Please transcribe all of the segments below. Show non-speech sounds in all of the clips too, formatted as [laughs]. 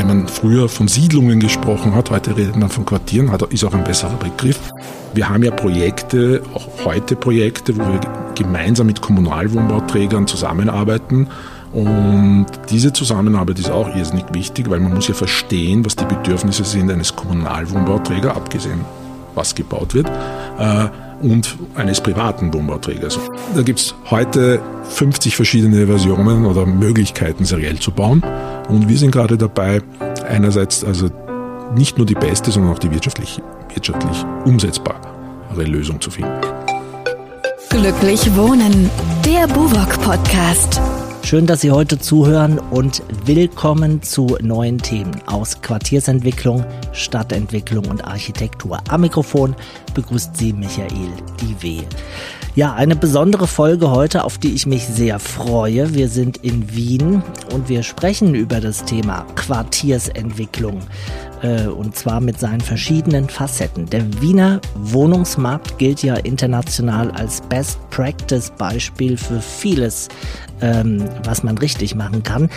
wenn man früher von Siedlungen gesprochen hat, heute redet man von Quartieren, ist auch ein besserer Begriff. Wir haben ja Projekte, auch heute Projekte, wo wir gemeinsam mit Kommunalwohnbauträgern zusammenarbeiten. Und diese Zusammenarbeit ist auch irrsinnig wichtig, weil man muss ja verstehen, was die Bedürfnisse sind eines Kommunalwohnbauträgers, abgesehen was gebaut wird, äh, und eines privaten Wohnbauträgers. Da gibt es heute 50 verschiedene Versionen oder Möglichkeiten, seriell zu bauen. Und wir sind gerade dabei, einerseits also nicht nur die beste, sondern auch die wirtschaftlich, wirtschaftlich umsetzbare Lösung zu finden. Glücklich Wohnen, der Buwok Podcast. Schön, dass Sie heute zuhören und willkommen zu neuen Themen aus Quartiersentwicklung, Stadtentwicklung und Architektur. Am Mikrofon begrüßt Sie Michael Diwe. Ja, eine besondere Folge heute, auf die ich mich sehr freue. Wir sind in Wien und wir sprechen über das Thema Quartiersentwicklung äh, und zwar mit seinen verschiedenen Facetten. Der Wiener Wohnungsmarkt gilt ja international als Best Practice Beispiel für vieles, ähm, was man richtig machen kann.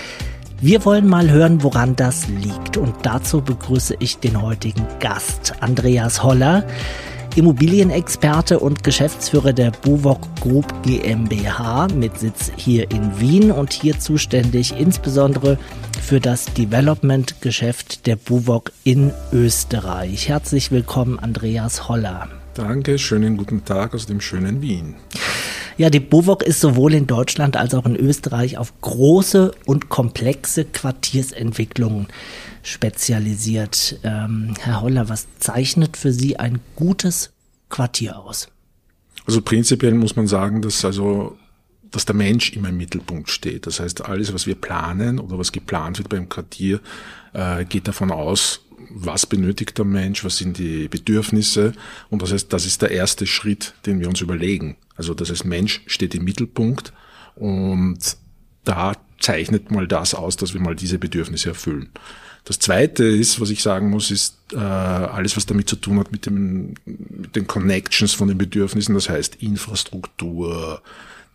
Wir wollen mal hören, woran das liegt. Und dazu begrüße ich den heutigen Gast, Andreas Holler. Immobilienexperte und Geschäftsführer der Buwok Group GmbH mit Sitz hier in Wien und hier zuständig insbesondere für das Development-Geschäft der Buwok in Österreich. Herzlich willkommen, Andreas Holler. Danke, schönen guten Tag aus dem schönen Wien. Ja, die Buwok ist sowohl in Deutschland als auch in Österreich auf große und komplexe Quartiersentwicklungen spezialisiert. Ähm, Herr Holler, was zeichnet für Sie ein gutes Quartier aus? Also prinzipiell muss man sagen, dass also dass der Mensch immer im Mittelpunkt steht. Das heißt, alles, was wir planen oder was geplant wird beim Quartier, äh, geht davon aus, was benötigt der Mensch, was sind die Bedürfnisse. Und das heißt, das ist der erste Schritt, den wir uns überlegen. Also das heißt, Mensch steht im Mittelpunkt und da zeichnet mal das aus, dass wir mal diese Bedürfnisse erfüllen. Das Zweite ist, was ich sagen muss, ist äh, alles, was damit zu tun hat mit, dem, mit den Connections von den Bedürfnissen, das heißt Infrastruktur,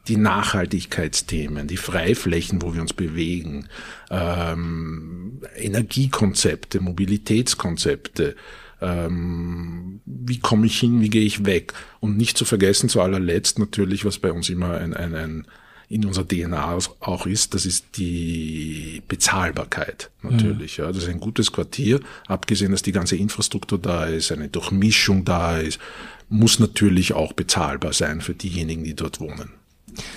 die Nachhaltigkeitsthemen, die Freiflächen, wo wir uns bewegen, ähm, Energiekonzepte, Mobilitätskonzepte, ähm, wie komme ich hin, wie gehe ich weg und nicht zu vergessen zu allerletzt natürlich, was bei uns immer ein, ein, ein in unserer DNA auch ist, das ist die Bezahlbarkeit natürlich. Mhm. Ja. Das ist ein gutes Quartier, abgesehen, dass die ganze Infrastruktur da ist, eine Durchmischung da ist, muss natürlich auch bezahlbar sein für diejenigen, die dort wohnen.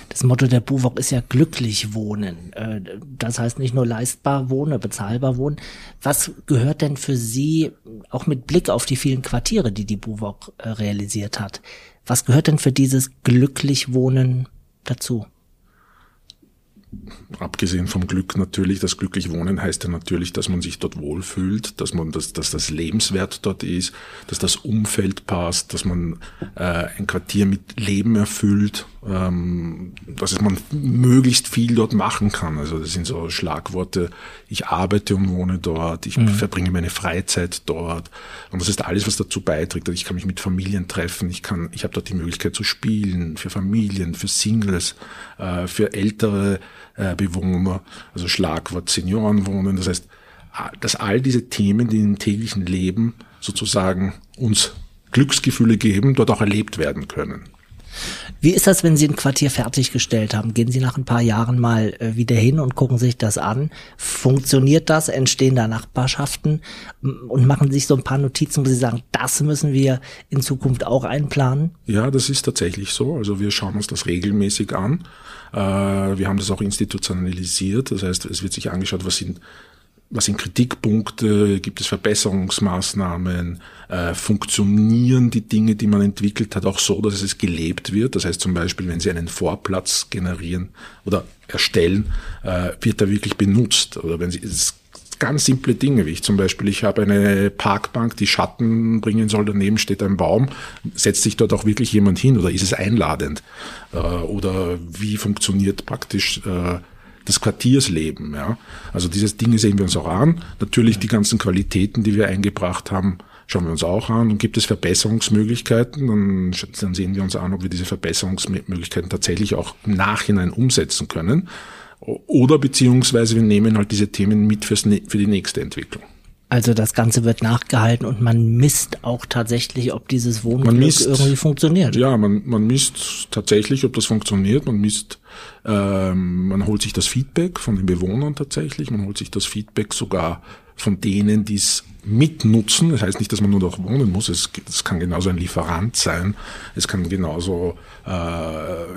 Das Motto der Buwok ist ja glücklich wohnen. Äh, das heißt nicht nur leistbar wohnen, bezahlbar wohnen. Was gehört denn für Sie, auch mit Blick auf die vielen Quartiere, die die Buwok äh, realisiert hat, was gehört denn für dieses glücklich Wohnen dazu? Abgesehen vom Glück natürlich, das glücklich wohnen heißt ja natürlich, dass man sich dort wohlfühlt, dass man, dass, dass das lebenswert dort ist, dass das Umfeld passt, dass man äh, ein Quartier mit Leben erfüllt, ähm, dass man möglichst viel dort machen kann. Also das sind so Schlagworte, ich arbeite und wohne dort, ich mhm. verbringe meine Freizeit dort. Und das ist alles, was dazu beiträgt. Ich kann mich mit Familien treffen, ich kann, ich habe dort die Möglichkeit zu spielen, für Familien, für Singles, äh, für ältere äh, Bewohner, also Schlagwort Seniorenwohnen. Das heißt, dass all diese Themen, die im täglichen Leben sozusagen uns Glücksgefühle geben, dort auch erlebt werden können. Wie ist das, wenn Sie ein Quartier fertiggestellt haben? Gehen Sie nach ein paar Jahren mal äh, wieder hin und gucken sich das an? Funktioniert das? Entstehen da Nachbarschaften? Und machen sich so ein paar Notizen, wo Sie sagen, das müssen wir in Zukunft auch einplanen? Ja, das ist tatsächlich so. Also wir schauen uns das regelmäßig an. Äh, wir haben das auch institutionalisiert. Das heißt, es wird sich angeschaut, was sind was sind Kritikpunkte, gibt es Verbesserungsmaßnahmen, äh, funktionieren die Dinge, die man entwickelt hat, auch so, dass es gelebt wird. Das heißt zum Beispiel, wenn Sie einen Vorplatz generieren oder erstellen, äh, wird er wirklich benutzt. Oder wenn Sie ganz simple Dinge, wie ich zum Beispiel, ich habe eine Parkbank, die Schatten bringen soll, daneben steht ein Baum, setzt sich dort auch wirklich jemand hin oder ist es einladend? Äh, oder wie funktioniert praktisch äh, des Quartiersleben. Ja. Also dieses Dinge sehen wir uns auch an. Natürlich die ganzen Qualitäten, die wir eingebracht haben, schauen wir uns auch an. Und gibt es Verbesserungsmöglichkeiten, dann, dann sehen wir uns an, ob wir diese Verbesserungsmöglichkeiten tatsächlich auch im Nachhinein umsetzen können. Oder beziehungsweise wir nehmen halt diese Themen mit fürs, für die nächste Entwicklung. Also das Ganze wird nachgehalten und man misst auch tatsächlich, ob dieses Wohnglück misst, irgendwie funktioniert. Ja, man, man misst tatsächlich, ob das funktioniert. Man misst, ähm, man holt sich das Feedback von den Bewohnern tatsächlich. Man holt sich das Feedback sogar von denen, die es mitnutzen. Das heißt nicht, dass man nur dort wohnen muss. Es, es kann genauso ein Lieferant sein. Es kann genauso äh,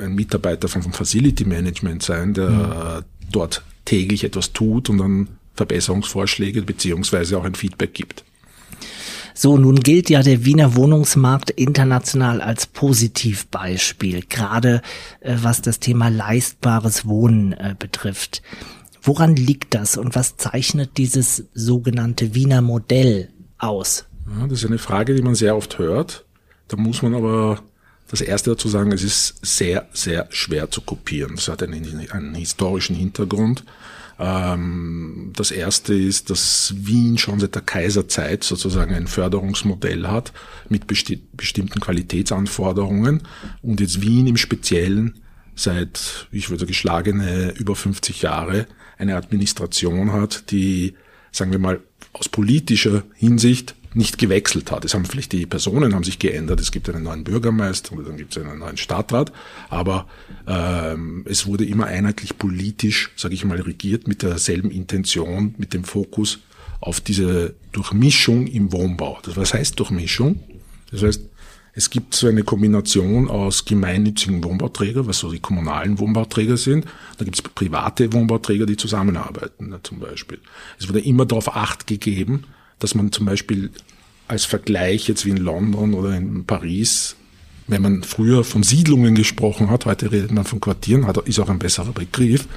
ein Mitarbeiter vom, vom Facility Management sein, der mhm. dort täglich etwas tut und dann Verbesserungsvorschläge beziehungsweise auch ein Feedback gibt. So, nun gilt ja der Wiener Wohnungsmarkt international als Positivbeispiel, gerade äh, was das Thema leistbares Wohnen äh, betrifft. Woran liegt das und was zeichnet dieses sogenannte Wiener Modell aus? Ja, das ist eine Frage, die man sehr oft hört. Da muss man aber das erste dazu sagen, es ist sehr, sehr schwer zu kopieren. Das hat einen, einen historischen Hintergrund. Ähm, das erste ist, dass Wien schon seit der Kaiserzeit sozusagen ein Förderungsmodell hat mit besti bestimmten Qualitätsanforderungen. Und jetzt Wien im Speziellen seit, ich würde geschlagene über 50 Jahre eine Administration hat, die, sagen wir mal, aus politischer Hinsicht nicht gewechselt hat. Es haben vielleicht die Personen haben sich geändert. Es gibt einen neuen Bürgermeister oder dann gibt es einen neuen Stadtrat. Aber ähm, es wurde immer einheitlich politisch, sage ich mal, regiert mit derselben Intention, mit dem Fokus auf diese Durchmischung im Wohnbau. Das, was heißt Durchmischung? Das heißt, es gibt so eine Kombination aus gemeinnützigen Wohnbauträgern, was so die kommunalen Wohnbauträger sind. Da gibt es private Wohnbauträger, die zusammenarbeiten, ne, zum Beispiel. Es wurde immer darauf Acht gegeben, dass man zum Beispiel als Vergleich jetzt wie in London oder in Paris, wenn man früher von Siedlungen gesprochen hat, heute redet man von Quartieren, hat, ist auch ein besserer Begriff,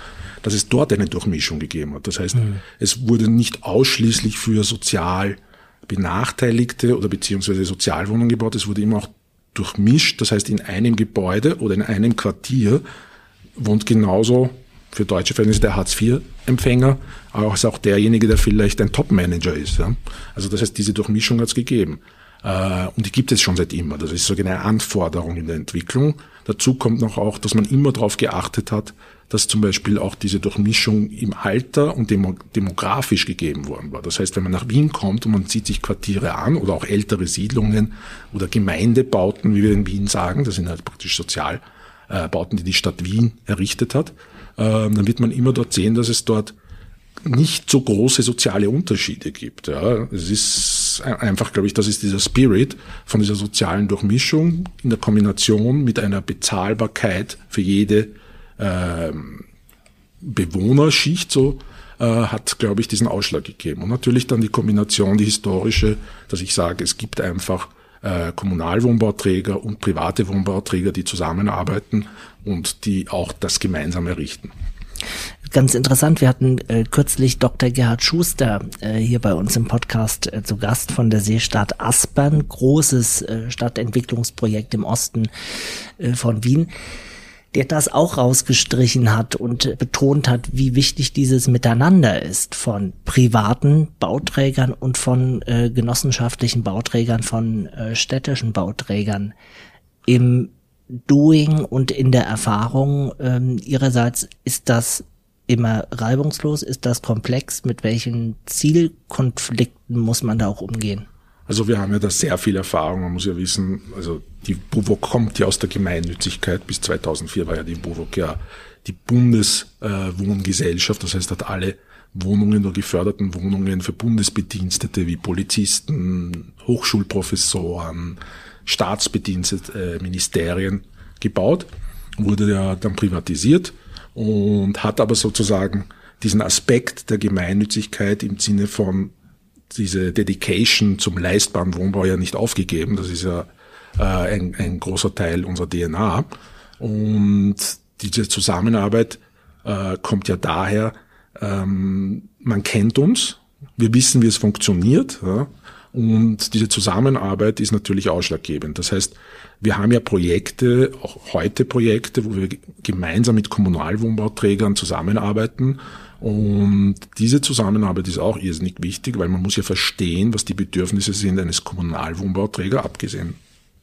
dass es dort eine Durchmischung gegeben hat. Das heißt, mhm. es wurde nicht ausschließlich für sozial Benachteiligte oder beziehungsweise Sozialwohnungen gebaut, es wurde immer auch durchmischt. Das heißt, in einem Gebäude oder in einem Quartier wohnt genauso für deutsche Verhältnisse der Hartz-IV-Empfänger, aber ist auch derjenige, der vielleicht ein Top-Manager ist. Ja? Also das heißt, diese Durchmischung hat es gegeben. Äh, und die gibt es schon seit immer. Das ist so eine Anforderung in der Entwicklung. Dazu kommt noch auch, dass man immer darauf geachtet hat, dass zum Beispiel auch diese Durchmischung im Alter und demografisch gegeben worden war. Das heißt, wenn man nach Wien kommt und man zieht sich Quartiere an oder auch ältere Siedlungen oder Gemeindebauten, wie wir in Wien sagen, das sind halt praktisch Sozialbauten, die die Stadt Wien errichtet hat, dann wird man immer dort sehen, dass es dort nicht so große soziale Unterschiede gibt. Ja. Es ist einfach, glaube ich, das ist dieser Spirit von dieser sozialen Durchmischung in der Kombination mit einer Bezahlbarkeit für jede ähm, Bewohnerschicht so äh, hat, glaube ich, diesen Ausschlag gegeben. Und natürlich dann die Kombination, die historische, dass ich sage, es gibt einfach äh, Kommunalwohnbauträger und private Wohnbauträger, die zusammenarbeiten und die auch das gemeinsam errichten. Ganz interessant, wir hatten äh, kürzlich Dr. Gerhard Schuster äh, hier bei uns im Podcast äh, zu Gast von der Seestadt Aspern, großes äh, Stadtentwicklungsprojekt im Osten äh, von Wien der das auch rausgestrichen hat und betont hat, wie wichtig dieses Miteinander ist von privaten Bauträgern und von äh, genossenschaftlichen Bauträgern, von äh, städtischen Bauträgern. Im Doing und in der Erfahrung ähm, ihrerseits ist das immer reibungslos, ist das komplex, mit welchen Zielkonflikten muss man da auch umgehen? Also wir haben ja da sehr viel Erfahrung. Man muss ja wissen, also die BUWOG kommt ja aus der Gemeinnützigkeit. Bis 2004 war ja die BUWOG ja die Bundeswohngesellschaft. Das heißt, hat alle Wohnungen oder geförderten Wohnungen für Bundesbedienstete wie Polizisten, Hochschulprofessoren, Staatsbedienstete, äh, Ministerien gebaut. Wurde ja dann privatisiert und hat aber sozusagen diesen Aspekt der Gemeinnützigkeit im Sinne von diese Dedication zum leistbaren Wohnbau ja nicht aufgegeben. Das ist ja äh, ein, ein großer Teil unserer DNA. Und diese Zusammenarbeit äh, kommt ja daher, ähm, man kennt uns, wir wissen, wie es funktioniert. Ja? Und diese Zusammenarbeit ist natürlich ausschlaggebend. Das heißt, wir haben ja Projekte, auch heute Projekte, wo wir gemeinsam mit Kommunalwohnbauträgern zusammenarbeiten und diese Zusammenarbeit ist auch irrsinnig wichtig, weil man muss ja verstehen, was die Bedürfnisse sind eines Kommunalwohnbauträgers, abgesehen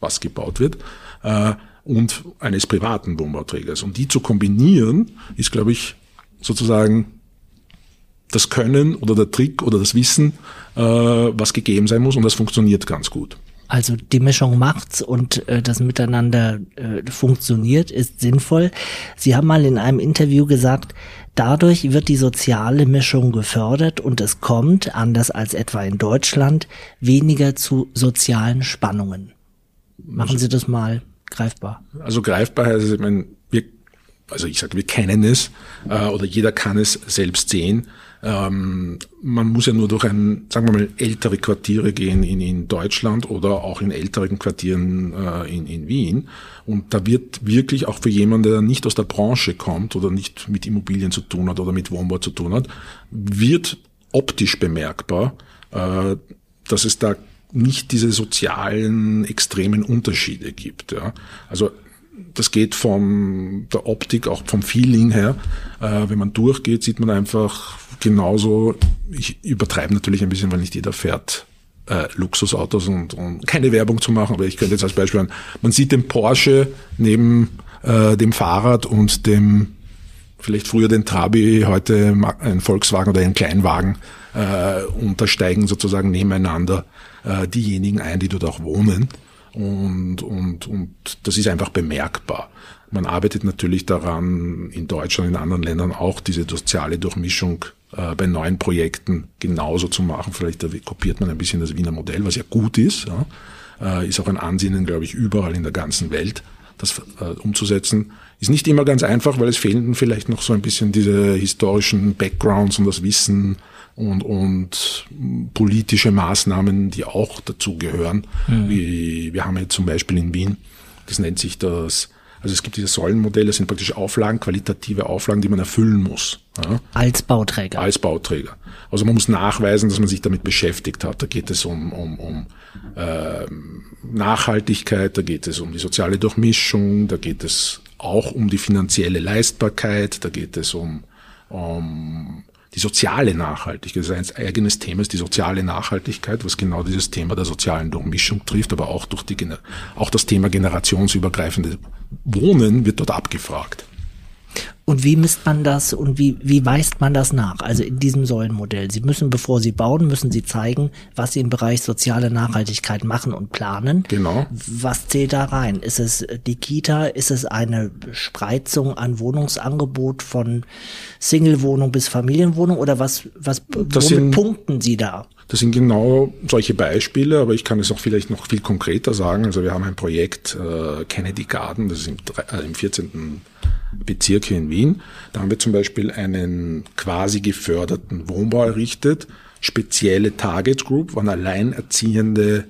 was gebaut wird, äh, und eines privaten Wohnbauträgers. Und die zu kombinieren, ist, glaube ich, sozusagen das Können oder der Trick oder das Wissen, äh, was gegeben sein muss und das funktioniert ganz gut. Also die Mischung macht's und äh, das Miteinander äh, funktioniert, ist sinnvoll. Sie haben mal in einem Interview gesagt, dadurch wird die soziale Mischung gefördert und es kommt, anders als etwa in Deutschland, weniger zu sozialen Spannungen. Machen Sie das mal greifbar. Also greifbar heißt, ich meine, also ich sage, wir kennen es äh, oder jeder kann es selbst sehen. Ähm, man muss ja nur durch ein, sagen wir mal, ältere Quartiere gehen in, in Deutschland oder auch in älteren Quartieren äh, in, in Wien. Und da wird wirklich auch für jemanden, der nicht aus der Branche kommt oder nicht mit Immobilien zu tun hat oder mit Wohnbau zu tun hat, wird optisch bemerkbar, äh, dass es da nicht diese sozialen extremen Unterschiede gibt. Ja. Also das geht von der Optik, auch vom Feeling her. Äh, wenn man durchgeht, sieht man einfach genauso, ich übertreibe natürlich ein bisschen, weil nicht jeder fährt äh, Luxusautos und, und keine Werbung zu machen, aber ich könnte jetzt als Beispiel an, man sieht den Porsche neben äh, dem Fahrrad und dem vielleicht früher den Trabi, heute ein Volkswagen oder ein Kleinwagen äh, und da steigen sozusagen nebeneinander äh, diejenigen ein, die dort auch wohnen. Und, und, und das ist einfach bemerkbar. Man arbeitet natürlich daran, in Deutschland, in anderen Ländern auch diese soziale Durchmischung äh, bei neuen Projekten genauso zu machen. Vielleicht kopiert man ein bisschen das Wiener Modell, was ja gut ist. Ja. Äh, ist auch ein Ansinnen, glaube ich, überall in der ganzen Welt, das äh, umzusetzen. Ist nicht immer ganz einfach, weil es fehlen vielleicht noch so ein bisschen diese historischen Backgrounds und das Wissen und, und politische Maßnahmen, die auch dazu gehören. Mhm. Wie, wir haben jetzt zum Beispiel in Wien, das nennt sich das, also es gibt diese Säulenmodelle, das sind praktisch Auflagen, qualitative Auflagen, die man erfüllen muss. Ja? Als Bauträger. Als Bauträger. Also man muss nachweisen, dass man sich damit beschäftigt hat. Da geht es um, um, um äh, Nachhaltigkeit, da geht es um die soziale Durchmischung, da geht es auch um die finanzielle Leistbarkeit, da geht es um, um die soziale Nachhaltigkeit. Das ist ein eigenes Thema, ist die soziale Nachhaltigkeit, was genau dieses Thema der sozialen Durchmischung trifft, aber auch durch die, auch das Thema generationsübergreifende Wohnen wird dort abgefragt. Und wie misst man das und wie, wie weist man das nach? Also in diesem Säulenmodell. Sie müssen, bevor Sie bauen, müssen Sie zeigen, was Sie im Bereich soziale Nachhaltigkeit machen und planen. Genau. Was zählt da rein? Ist es die Kita? Ist es eine Spreizung an Wohnungsangebot von Singlewohnung bis Familienwohnung oder was, was, das womit sind, punkten Sie da? Das sind genau solche Beispiele, aber ich kann es auch vielleicht noch viel konkreter sagen. Also wir haben ein Projekt äh, Kennedy Garden, das ist im, äh, im 14. Bezirk hier in Wien. Da haben wir zum Beispiel einen quasi geförderten Wohnbau errichtet, spezielle Target Group waren alleinerziehende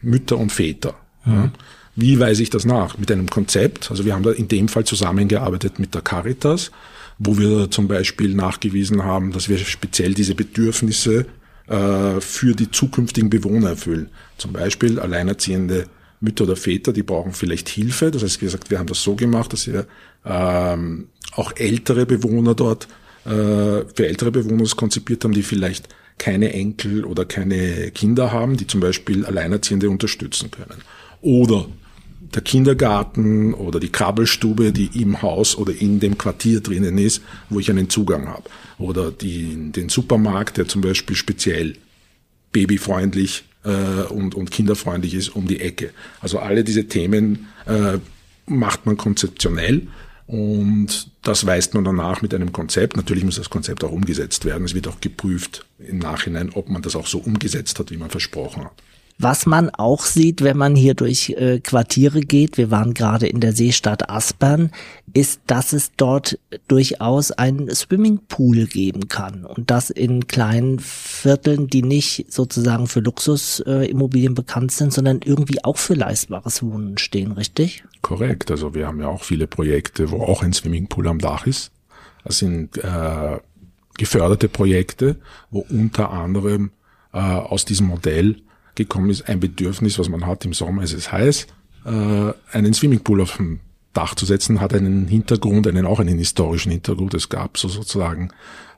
Mütter und Väter. Ja. Wie weise ich das nach? Mit einem Konzept. Also wir haben da in dem Fall zusammengearbeitet mit der Caritas, wo wir zum Beispiel nachgewiesen haben, dass wir speziell diese Bedürfnisse äh, für die zukünftigen Bewohner erfüllen. Zum Beispiel alleinerziehende Mütter oder Väter, die brauchen vielleicht Hilfe. Das heißt, wie gesagt, wir haben das so gemacht, dass wir ähm, auch ältere Bewohner dort äh, für ältere Bewohner konzipiert haben, die vielleicht keine Enkel oder keine Kinder haben, die zum Beispiel Alleinerziehende unterstützen können. Oder der Kindergarten oder die Krabbelstube, die im Haus oder in dem Quartier drinnen ist, wo ich einen Zugang habe. Oder die, den Supermarkt, der zum Beispiel speziell babyfreundlich und, und kinderfreundlich ist um die Ecke. Also alle diese Themen äh, macht man konzeptionell und das weist man danach mit einem Konzept. Natürlich muss das Konzept auch umgesetzt werden. Es wird auch geprüft im Nachhinein, ob man das auch so umgesetzt hat, wie man versprochen hat. Was man auch sieht, wenn man hier durch äh, Quartiere geht, wir waren gerade in der Seestadt Aspern, ist, dass es dort durchaus einen Swimmingpool geben kann und das in kleinen Vierteln, die nicht sozusagen für Luxusimmobilien äh, bekannt sind, sondern irgendwie auch für leistbares Wohnen stehen, richtig? Korrekt. Also wir haben ja auch viele Projekte, wo auch ein Swimmingpool am Dach ist. Das sind äh, geförderte Projekte, wo unter anderem äh, aus diesem Modell gekommen ist, ein Bedürfnis, was man hat im Sommer, ist es heiß, äh, einen Swimmingpool auf dem Dach zu setzen, hat einen Hintergrund, einen auch einen historischen Hintergrund. Es gab so sozusagen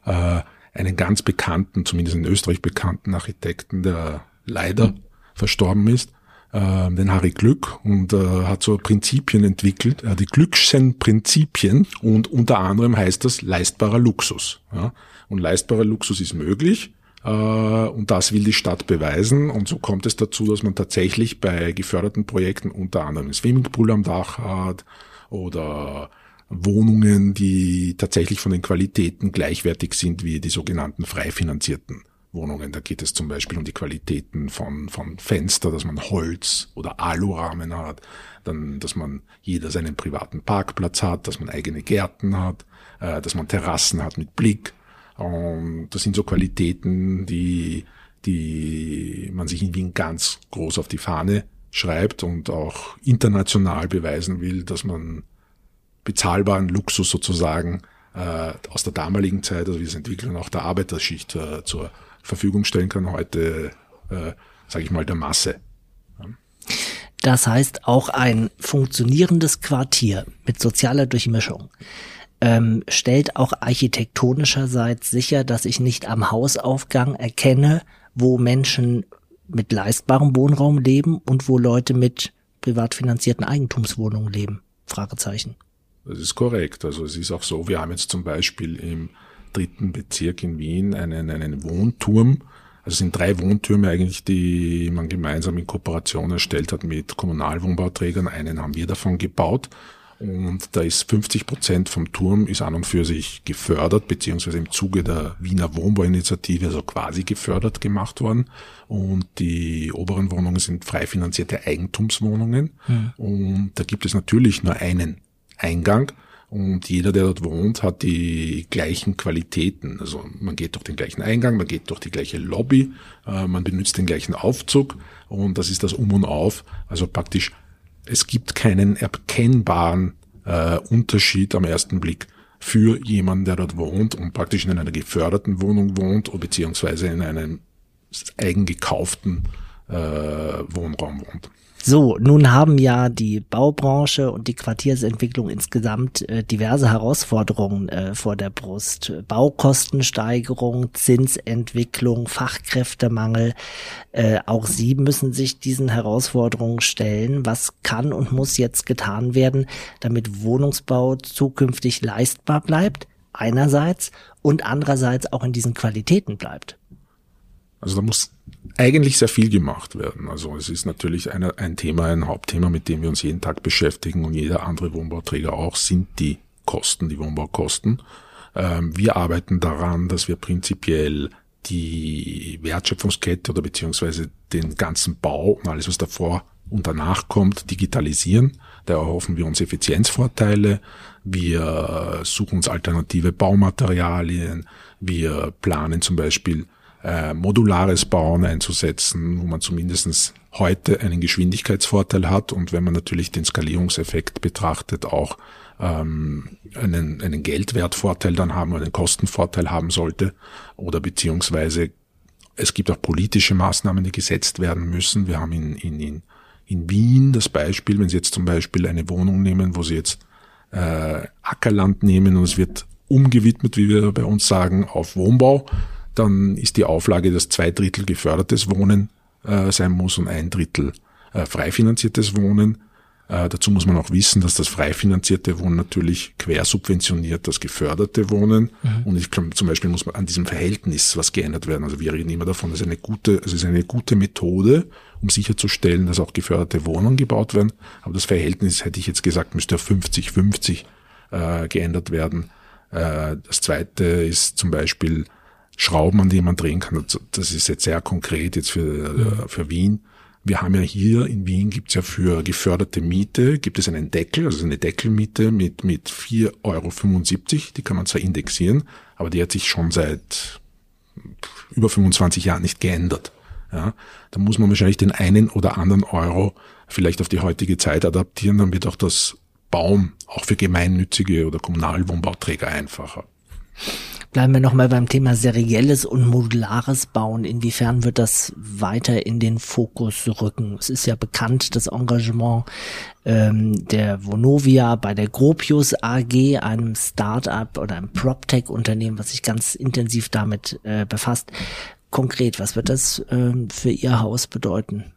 äh, einen ganz bekannten, zumindest in Österreich bekannten Architekten, der leider verstorben ist, äh, den Harry Glück und äh, hat so Prinzipien entwickelt, äh, die Glückschen Prinzipien und unter anderem heißt das leistbarer Luxus. Ja? Und leistbarer Luxus ist möglich und das will die Stadt beweisen und so kommt es dazu, dass man tatsächlich bei geförderten Projekten unter anderem ein Swimmingpool am Dach hat oder Wohnungen, die tatsächlich von den Qualitäten gleichwertig sind wie die sogenannten frei finanzierten Wohnungen. Da geht es zum Beispiel um die Qualitäten von, von Fenster, dass man Holz oder Alurahmen hat, dann, dass man jeder seinen privaten Parkplatz hat, dass man eigene Gärten hat, äh, dass man Terrassen hat mit Blick. Und das sind so Qualitäten, die, die man sich in Wien ganz groß auf die Fahne schreibt und auch international beweisen will, dass man bezahlbaren Luxus sozusagen äh, aus der damaligen Zeit, also wie es Entwicklung auch der Arbeiterschicht äh, zur Verfügung stellen kann, heute, äh, sage ich mal, der Masse. Das heißt, auch ein funktionierendes Quartier mit sozialer Durchmischung ähm, stellt auch architektonischerseits sicher, dass ich nicht am Hausaufgang erkenne, wo Menschen mit leistbarem Wohnraum leben und wo Leute mit privat finanzierten Eigentumswohnungen leben. Fragezeichen. Das ist korrekt. Also es ist auch so, wir haben jetzt zum Beispiel im dritten Bezirk in Wien einen, einen Wohnturm. Also es sind drei Wohntürme eigentlich, die man gemeinsam in Kooperation erstellt hat mit Kommunalwohnbauträgern. Einen haben wir davon gebaut. Und da ist 50 Prozent vom Turm ist an und für sich gefördert, beziehungsweise im Zuge der Wiener Wohnbauinitiative, also quasi gefördert gemacht worden. Und die oberen Wohnungen sind frei finanzierte Eigentumswohnungen. Mhm. Und da gibt es natürlich nur einen Eingang. Und jeder, der dort wohnt, hat die gleichen Qualitäten. Also man geht durch den gleichen Eingang, man geht durch die gleiche Lobby, äh, man benutzt den gleichen Aufzug und das ist das Um und Auf. Also praktisch, es gibt keinen erkennbaren äh, Unterschied am ersten Blick für jemanden, der dort wohnt und praktisch in einer geförderten Wohnung wohnt oder beziehungsweise in einem eigen gekauften äh, Wohnraum wohnt. So, nun haben ja die Baubranche und die Quartiersentwicklung insgesamt äh, diverse Herausforderungen äh, vor der Brust. Baukostensteigerung, Zinsentwicklung, Fachkräftemangel. Äh, auch Sie müssen sich diesen Herausforderungen stellen. Was kann und muss jetzt getan werden, damit Wohnungsbau zukünftig leistbar bleibt? Einerseits und andererseits auch in diesen Qualitäten bleibt. Also da muss eigentlich sehr viel gemacht werden. Also es ist natürlich eine, ein Thema, ein Hauptthema, mit dem wir uns jeden Tag beschäftigen und jeder andere Wohnbauträger auch, sind die Kosten, die Wohnbaukosten. Ähm, wir arbeiten daran, dass wir prinzipiell die Wertschöpfungskette oder beziehungsweise den ganzen Bau und alles, was davor und danach kommt, digitalisieren. Da erhoffen wir uns Effizienzvorteile. Wir suchen uns alternative Baumaterialien. Wir planen zum Beispiel äh, modulares Bauen einzusetzen, wo man zumindestens heute einen Geschwindigkeitsvorteil hat und wenn man natürlich den Skalierungseffekt betrachtet, auch ähm, einen, einen Geldwertvorteil dann haben, einen Kostenvorteil haben sollte oder beziehungsweise es gibt auch politische Maßnahmen, die gesetzt werden müssen. Wir haben in, in, in, in Wien das Beispiel, wenn Sie jetzt zum Beispiel eine Wohnung nehmen, wo Sie jetzt äh, Ackerland nehmen und es wird umgewidmet, wie wir bei uns sagen, auf Wohnbau, dann ist die Auflage, dass zwei Drittel gefördertes Wohnen äh, sein muss und ein Drittel äh, frei finanziertes Wohnen. Äh, dazu muss man auch wissen, dass das frei finanzierte Wohnen natürlich quersubventioniert das geförderte Wohnen. Mhm. Und ich glaube, zum Beispiel muss man an diesem Verhältnis was geändert werden. Also wir reden immer davon, dass eine gute, also es ist eine gute Methode, um sicherzustellen, dass auch geförderte Wohnungen gebaut werden. Aber das Verhältnis, hätte ich jetzt gesagt, müsste auf 50-50 äh, geändert werden. Äh, das zweite ist zum Beispiel Schrauben, an denen man drehen kann. Das ist jetzt sehr konkret jetzt für, mhm. für Wien. Wir haben ja hier in Wien gibt's ja für geförderte Miete, gibt es einen Deckel, also eine Deckelmiete mit, mit 4,75 Euro. Die kann man zwar indexieren, aber die hat sich schon seit über 25 Jahren nicht geändert. Ja, da muss man wahrscheinlich den einen oder anderen Euro vielleicht auf die heutige Zeit adaptieren, dann wird auch das Bauen auch für gemeinnützige oder Kommunalwohnbauträger einfacher. Bleiben wir nochmal beim Thema serielles und modulares Bauen. Inwiefern wird das weiter in den Fokus rücken? Es ist ja bekannt, das Engagement ähm, der Vonovia bei der Gropius AG, einem Start-up oder einem PropTech-Unternehmen, was sich ganz intensiv damit äh, befasst. Konkret, was wird das ähm, für Ihr Haus bedeuten?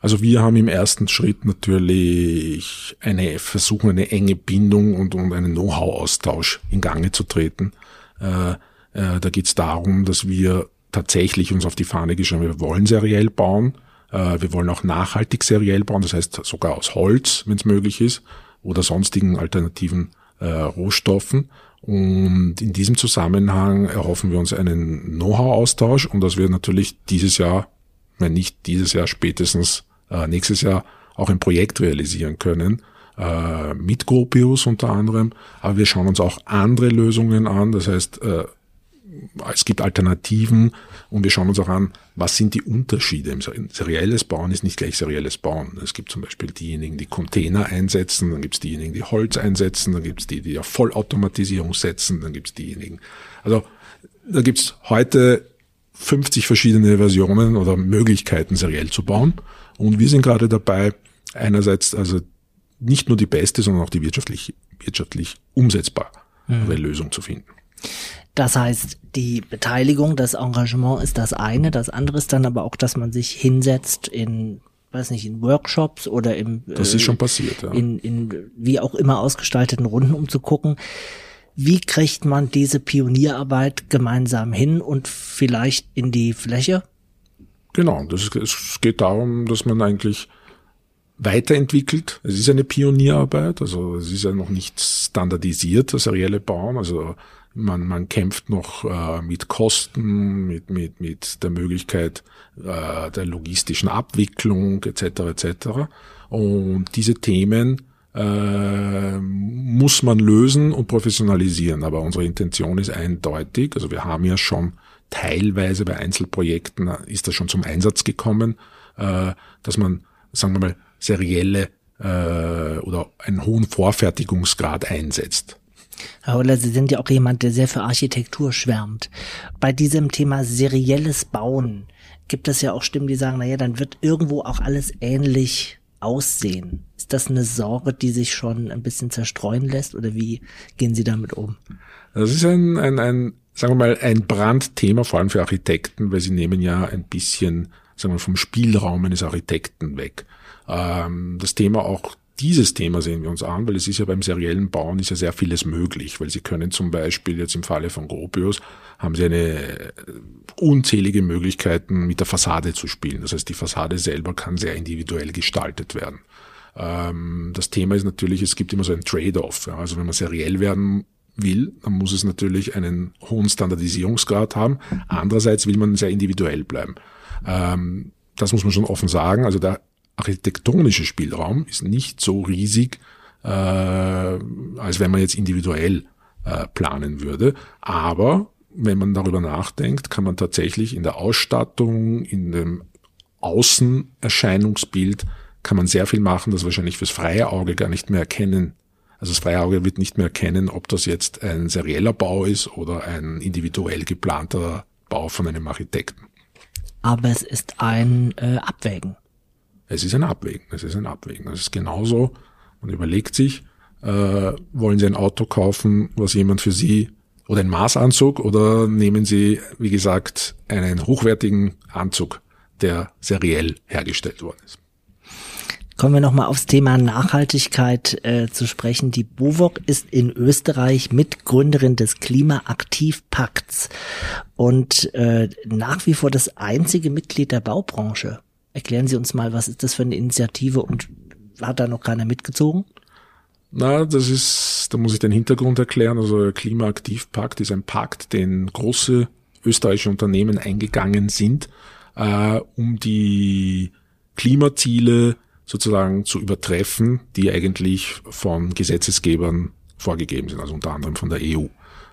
Also wir haben im ersten Schritt natürlich eine versuchen eine enge Bindung und, und einen Know-how-Austausch in Gange zu treten. Äh, äh, da geht es darum, dass wir tatsächlich uns auf die Fahne geschrieben, wir wollen seriell bauen. Äh, wir wollen auch nachhaltig seriell bauen, das heißt sogar aus Holz, wenn es möglich ist, oder sonstigen alternativen äh, Rohstoffen. Und in diesem Zusammenhang erhoffen wir uns einen Know-how-Austausch und dass wir natürlich dieses Jahr, wenn nicht dieses Jahr, spätestens äh, nächstes Jahr auch ein Projekt realisieren können, äh, mit Gropius unter anderem. Aber wir schauen uns auch andere Lösungen an. Das heißt, äh, es gibt Alternativen und wir schauen uns auch an, was sind die Unterschiede. Serielles Bauen ist nicht gleich serielles Bauen. Es gibt zum Beispiel diejenigen, die Container einsetzen, dann gibt es diejenigen, die Holz einsetzen, dann gibt es die, die auf Vollautomatisierung setzen, dann gibt es diejenigen. Also da gibt es heute 50 verschiedene Versionen oder Möglichkeiten, seriell zu bauen. Und wir sind gerade dabei, einerseits also nicht nur die beste, sondern auch die wirtschaftlich, wirtschaftlich umsetzbare mhm. Lösung zu finden. Das heißt, die Beteiligung, das Engagement ist das eine, das andere ist dann aber auch, dass man sich hinsetzt in weiß nicht, in Workshops oder im Das ist schon äh, passiert, ja. in, in wie auch immer ausgestalteten Runden, um zu gucken, wie kriegt man diese Pionierarbeit gemeinsam hin und vielleicht in die Fläche? Genau, das ist, es geht darum, dass man eigentlich weiterentwickelt. Es ist eine Pionierarbeit, also es ist ja noch nicht standardisiert, das serielle Bauen. Also man, man kämpft noch äh, mit Kosten, mit, mit, mit der Möglichkeit äh, der logistischen Abwicklung etc. etc. Und diese Themen äh, muss man lösen und professionalisieren. Aber unsere Intention ist eindeutig. Also wir haben ja schon teilweise bei Einzelprojekten ist das schon zum Einsatz gekommen, äh, dass man, sagen wir mal, serielle äh, oder einen hohen Vorfertigungsgrad einsetzt. Herr Holler, Sie sind ja auch jemand, der sehr für Architektur schwärmt. Bei diesem Thema serielles Bauen gibt es ja auch Stimmen, die sagen, naja, dann wird irgendwo auch alles ähnlich aussehen. Ist das eine Sorge, die sich schon ein bisschen zerstreuen lässt oder wie gehen Sie damit um? Das ist ein, ein, ein sagen wir mal, ein Brandthema, vor allem für Architekten, weil sie nehmen ja ein bisschen, sagen wir, vom Spielraum eines Architekten weg. Ähm, das Thema auch dieses Thema sehen wir uns an, weil es ist ja beim seriellen Bauen ist ja sehr vieles möglich, weil Sie können zum Beispiel jetzt im Falle von Gropius haben Sie eine unzählige Möglichkeiten mit der Fassade zu spielen. Das heißt, die Fassade selber kann sehr individuell gestaltet werden. Ähm, das Thema ist natürlich, es gibt immer so ein Trade-off. Also wenn man seriell werden will, dann muss es natürlich einen hohen Standardisierungsgrad haben. Andererseits will man sehr individuell bleiben. Ähm, das muss man schon offen sagen. Also der architektonische Spielraum ist nicht so riesig, äh, als wenn man jetzt individuell äh, planen würde. Aber wenn man darüber nachdenkt, kann man tatsächlich in der Ausstattung, in dem Außenerscheinungsbild, kann man sehr viel machen, das wahrscheinlich fürs freie Auge gar nicht mehr erkennen. Also das freie Auge wird nicht mehr erkennen, ob das jetzt ein serieller Bau ist oder ein individuell geplanter Bau von einem Architekten. Aber es ist ein äh, Abwägen. Es ist ein Abwägen, es ist ein Abwägen. Das ist genauso, man überlegt sich, äh, wollen Sie ein Auto kaufen, was jemand für Sie oder ein Maßanzug oder nehmen Sie, wie gesagt, einen hochwertigen Anzug, der seriell hergestellt worden ist. Kommen wir nochmal aufs Thema Nachhaltigkeit äh, zu sprechen. Die BUWOG ist in Österreich Mitgründerin des Klimaaktivpakts und äh, nach wie vor das einzige Mitglied der Baubranche. Erklären Sie uns mal, was ist das für eine Initiative und hat da noch keiner mitgezogen? Na, das ist, da muss ich den Hintergrund erklären. Also der Klimaaktivpakt ist ein Pakt, den große österreichische Unternehmen eingegangen sind, äh, um die Klimaziele sozusagen zu übertreffen, die eigentlich von Gesetzesgebern vorgegeben sind, also unter anderem von der EU.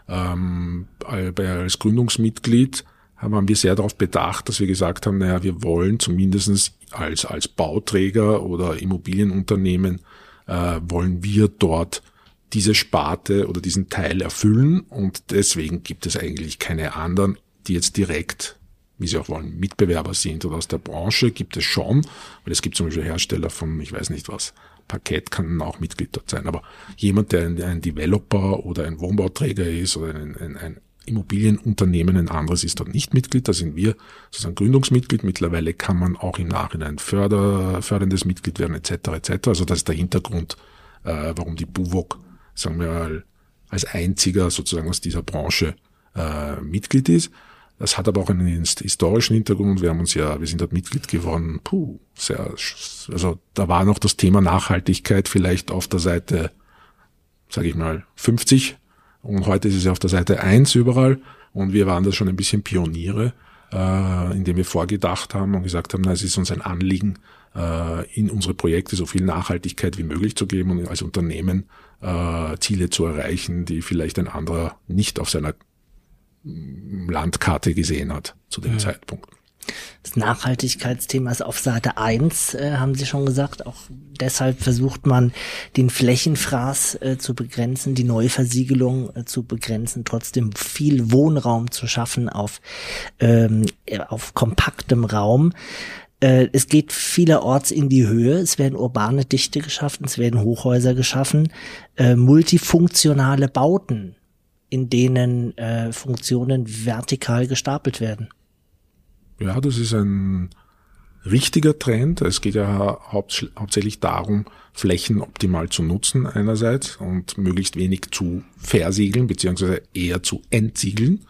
Ähm, als Gründungsmitglied haben wir sehr darauf bedacht, dass wir gesagt haben, naja, wir wollen zumindestens als, als Bauträger oder Immobilienunternehmen, äh, wollen wir dort diese Sparte oder diesen Teil erfüllen und deswegen gibt es eigentlich keine anderen, die jetzt direkt, wie sie auch wollen, Mitbewerber sind oder aus der Branche gibt es schon, weil es gibt zum Beispiel Hersteller von, ich weiß nicht was, Parkett kann auch Mitglied dort sein, aber jemand, der ein, Developer oder ein Wohnbauträger ist oder ein, ein, ein Immobilienunternehmen ein anderes ist dort nicht Mitglied, da sind wir sozusagen Gründungsmitglied. Mittlerweile kann man auch im Nachhinein Förder, förderndes Mitglied werden etc. etc. Also das ist der Hintergrund, äh, warum die BUWOG, sagen wir mal, als einziger sozusagen aus dieser Branche äh, Mitglied ist. Das hat aber auch einen historischen Hintergrund. Wir haben uns ja, wir sind dort Mitglied geworden. Puh, sehr, also da war noch das Thema Nachhaltigkeit vielleicht auf der Seite, sage ich mal, 50 und heute ist es ja auf der Seite 1 überall und wir waren da schon ein bisschen Pioniere, äh, indem wir vorgedacht haben und gesagt haben, na, es ist uns ein Anliegen, äh, in unsere Projekte so viel Nachhaltigkeit wie möglich zu geben und als Unternehmen äh, Ziele zu erreichen, die vielleicht ein anderer nicht auf seiner Landkarte gesehen hat zu dem ja. Zeitpunkt. Das Nachhaltigkeitsthema ist auf Seite 1, äh, haben Sie schon gesagt. Auch deshalb versucht man, den Flächenfraß äh, zu begrenzen, die Neuversiegelung äh, zu begrenzen, trotzdem viel Wohnraum zu schaffen auf, ähm, auf kompaktem Raum. Äh, es geht vielerorts in die Höhe. Es werden urbane Dichte geschaffen, es werden Hochhäuser geschaffen, äh, multifunktionale Bauten in denen äh, Funktionen vertikal gestapelt werden. Ja, das ist ein richtiger Trend. Es geht ja haupt, hauptsächlich darum, Flächen optimal zu nutzen einerseits und möglichst wenig zu versiegeln beziehungsweise eher zu entsiegeln.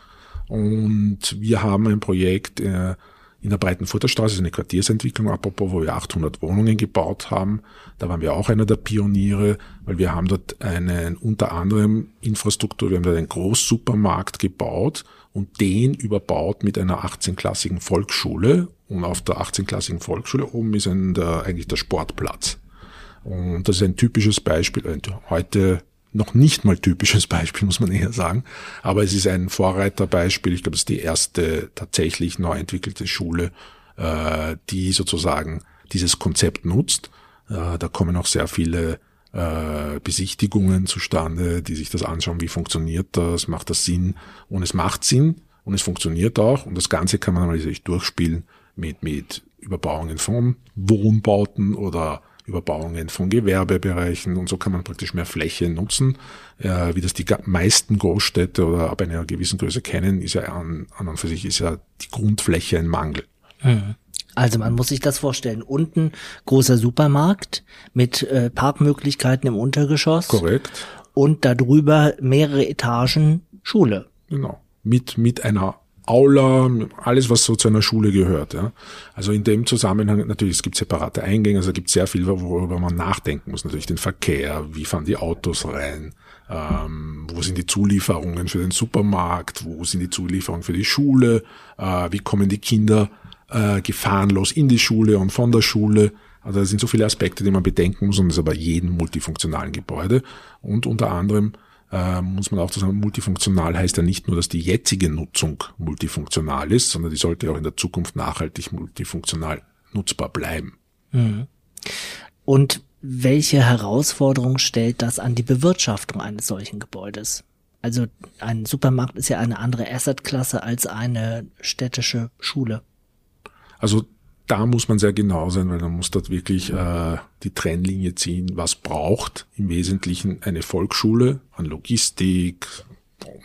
Und wir haben ein Projekt äh, in der Breitenfurter Straße, eine Quartiersentwicklung, apropos, wo wir 800 Wohnungen gebaut haben. Da waren wir auch einer der Pioniere, weil wir haben dort einen, unter anderem Infrastruktur, wir haben dort einen Großsupermarkt gebaut und den überbaut mit einer 18-klassigen Volksschule. Und auf der 18-klassigen Volksschule oben ist ein, der, eigentlich der Sportplatz. Und das ist ein typisches Beispiel, ein heute noch nicht mal typisches Beispiel, muss man eher sagen. Aber es ist ein Vorreiterbeispiel. Ich glaube, es ist die erste tatsächlich neu entwickelte Schule, äh, die sozusagen dieses Konzept nutzt. Äh, da kommen auch sehr viele äh, Besichtigungen zustande, die sich das anschauen, wie funktioniert das, macht das Sinn und es macht Sinn und es funktioniert auch und das Ganze kann man natürlich durchspielen mit, mit Überbauungen von Wohnbauten oder Überbauungen von Gewerbebereichen und so kann man praktisch mehr Fläche nutzen. Äh, wie das die meisten Großstädte oder ab einer gewissen Größe kennen, ist ja an, an und für sich ist ja die Grundfläche ein Mangel. Mhm. Also man muss sich das vorstellen. Unten großer Supermarkt mit äh, Parkmöglichkeiten im Untergeschoss. Korrekt. Und darüber mehrere Etagen Schule. Genau. Mit, mit einer Aula, alles, was so zu einer Schule gehört. Ja. Also in dem Zusammenhang, natürlich, es gibt separate Eingänge, also es gibt sehr viel, worüber man nachdenken muss. Natürlich den Verkehr, wie fahren die Autos rein, ähm, wo sind die Zulieferungen für den Supermarkt, wo sind die Zulieferungen für die Schule, äh, wie kommen die Kinder äh, gefahrenlos in die Schule und von der Schule. Also das sind so viele Aspekte, die man bedenken muss und das ist aber jedem multifunktionalen Gebäude. Und unter anderem äh, muss man auch sagen, multifunktional heißt ja nicht nur, dass die jetzige Nutzung multifunktional ist, sondern die sollte auch in der Zukunft nachhaltig multifunktional nutzbar bleiben. Mhm. Und welche Herausforderung stellt das an die Bewirtschaftung eines solchen Gebäudes? Also ein Supermarkt ist ja eine andere Assetklasse als eine städtische Schule. Also da muss man sehr genau sein, weil man muss dort wirklich äh, die Trennlinie ziehen, was braucht im Wesentlichen eine Volksschule an Logistik,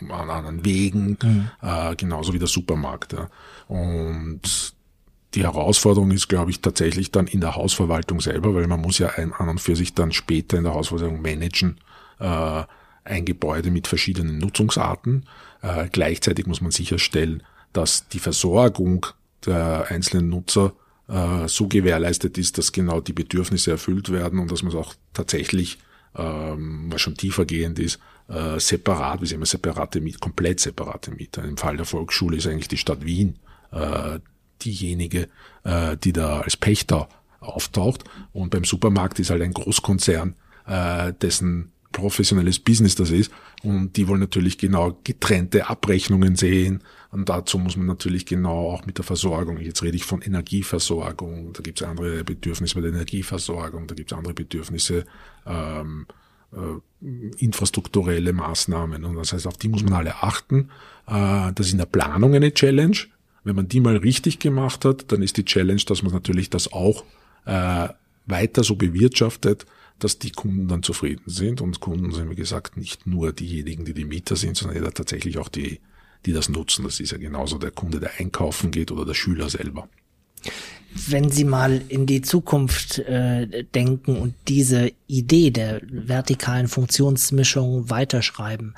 an anderen Wegen, mhm. äh, genauso wie der Supermarkt. Ja. Und die Herausforderung ist, glaube ich, tatsächlich dann in der Hausverwaltung selber, weil man muss ja ein, an und für sich dann später in der Hausverwaltung managen, äh, ein Gebäude mit verschiedenen Nutzungsarten. Äh, gleichzeitig muss man sicherstellen, dass die Versorgung der einzelnen Nutzer äh, so gewährleistet ist, dass genau die Bedürfnisse erfüllt werden und dass man es auch tatsächlich, ähm, was schon tiefergehend ist, äh, separat, wie sie immer separate Miet, komplett separate Mieter. Im Fall der Volksschule ist eigentlich die Stadt Wien äh, diejenige, äh, die da als Pächter auftaucht. Und beim Supermarkt ist halt ein Großkonzern, äh, dessen professionelles Business das ist. Und die wollen natürlich genau getrennte Abrechnungen sehen. Und dazu muss man natürlich genau auch mit der Versorgung, jetzt rede ich von Energieversorgung, da gibt es andere Bedürfnisse bei der Energieversorgung, da gibt es andere Bedürfnisse, ähm, äh, infrastrukturelle Maßnahmen. Und das heißt, auf die muss man alle achten. Äh, das ist in der Planung eine Challenge. Wenn man die mal richtig gemacht hat, dann ist die Challenge, dass man natürlich das auch äh, weiter so bewirtschaftet, dass die Kunden dann zufrieden sind. Und Kunden sind, wie gesagt, nicht nur diejenigen, die die Mieter sind, sondern ja tatsächlich auch die, die das nutzen. Das ist ja genauso der Kunde, der einkaufen geht oder der Schüler selber. Wenn Sie mal in die Zukunft äh, denken und diese Idee der vertikalen Funktionsmischung weiterschreiben,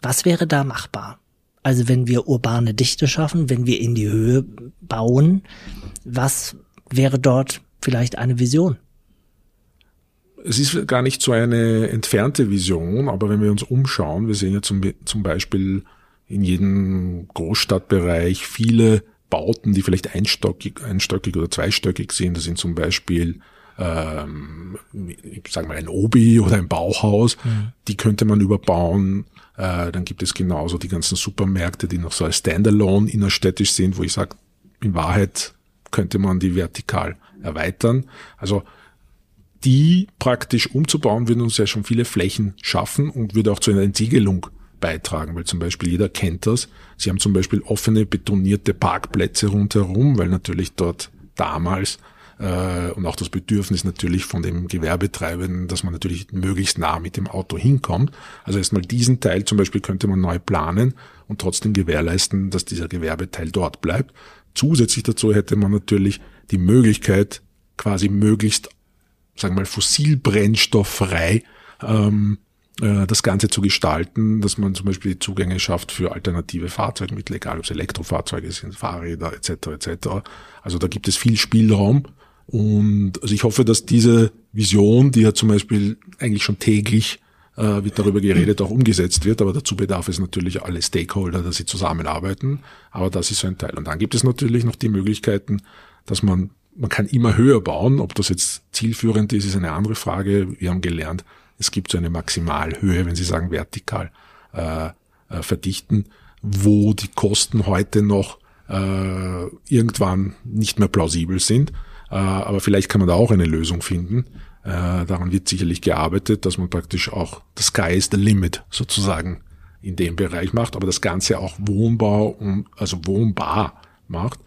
was wäre da machbar? Also wenn wir urbane Dichte schaffen, wenn wir in die Höhe bauen, was wäre dort vielleicht eine Vision? Es ist gar nicht so eine entfernte Vision, aber wenn wir uns umschauen, wir sehen ja zum, zum Beispiel in jedem Großstadtbereich viele Bauten, die vielleicht einstöckig, einstöckig oder zweistöckig sind. Das sind zum Beispiel ähm, ich sag mal ein Obi oder ein Bauhaus. Mhm. Die könnte man überbauen. Äh, dann gibt es genauso die ganzen Supermärkte, die noch so als Standalone innerstädtisch sind, wo ich sage, in Wahrheit könnte man die vertikal erweitern. Also die praktisch umzubauen, würde uns ja schon viele Flächen schaffen und würde auch zu einer Entsiegelung beitragen, weil zum Beispiel jeder kennt das. Sie haben zum Beispiel offene betonierte Parkplätze rundherum, weil natürlich dort damals äh, und auch das Bedürfnis natürlich von dem Gewerbetreibenden, dass man natürlich möglichst nah mit dem Auto hinkommt. Also erstmal diesen Teil zum Beispiel könnte man neu planen und trotzdem gewährleisten, dass dieser Gewerbeteil dort bleibt. Zusätzlich dazu hätte man natürlich die Möglichkeit, quasi möglichst, sagen wir mal, fossilbrennstofffrei ähm, äh, das Ganze zu gestalten, dass man zum Beispiel die Zugänge schafft für alternative Fahrzeugmittel, egal ob es Elektrofahrzeuge sind, Fahrräder etc. etc. Also da gibt es viel Spielraum und also ich hoffe, dass diese Vision, die ja zum Beispiel eigentlich schon täglich äh, wird darüber geredet, auch umgesetzt wird, aber dazu bedarf es natürlich alle Stakeholder, dass sie zusammenarbeiten. Aber das ist so ein Teil. Und dann gibt es natürlich noch die Möglichkeiten, dass man man kann immer höher bauen. Ob das jetzt zielführend ist, ist eine andere Frage. Wir haben gelernt, es gibt so eine Maximalhöhe, wenn Sie sagen vertikal äh, äh, verdichten, wo die Kosten heute noch äh, irgendwann nicht mehr plausibel sind. Äh, aber vielleicht kann man da auch eine Lösung finden. Äh, daran wird sicherlich gearbeitet, dass man praktisch auch the sky is the limit sozusagen in dem Bereich macht, aber das Ganze auch wohnbau also wohnbar macht